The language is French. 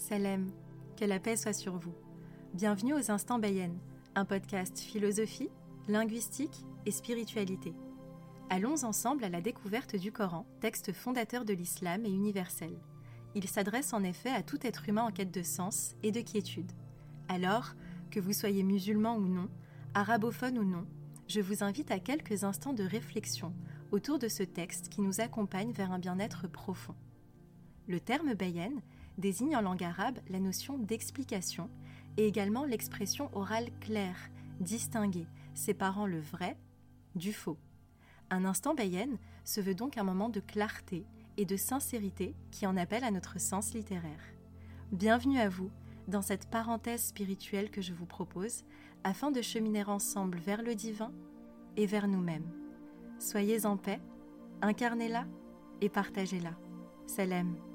Salem, que la paix soit sur vous. Bienvenue aux Instants Bayen, un podcast philosophie, linguistique et spiritualité. Allons ensemble à la découverte du Coran, texte fondateur de l'islam et universel. Il s'adresse en effet à tout être humain en quête de sens et de quiétude. Alors, que vous soyez musulman ou non, arabophone ou non, je vous invite à quelques instants de réflexion autour de ce texte qui nous accompagne vers un bien-être profond. Le terme bayen désigne en langue arabe la notion d'explication et également l'expression orale claire, distinguée, séparant le vrai du faux. Un instant bayen se veut donc un moment de clarté et de sincérité qui en appelle à notre sens littéraire. Bienvenue à vous dans cette parenthèse spirituelle que je vous propose afin de cheminer ensemble vers le divin et vers nous-mêmes. Soyez en paix, incarnez-la et partagez-la. Salam.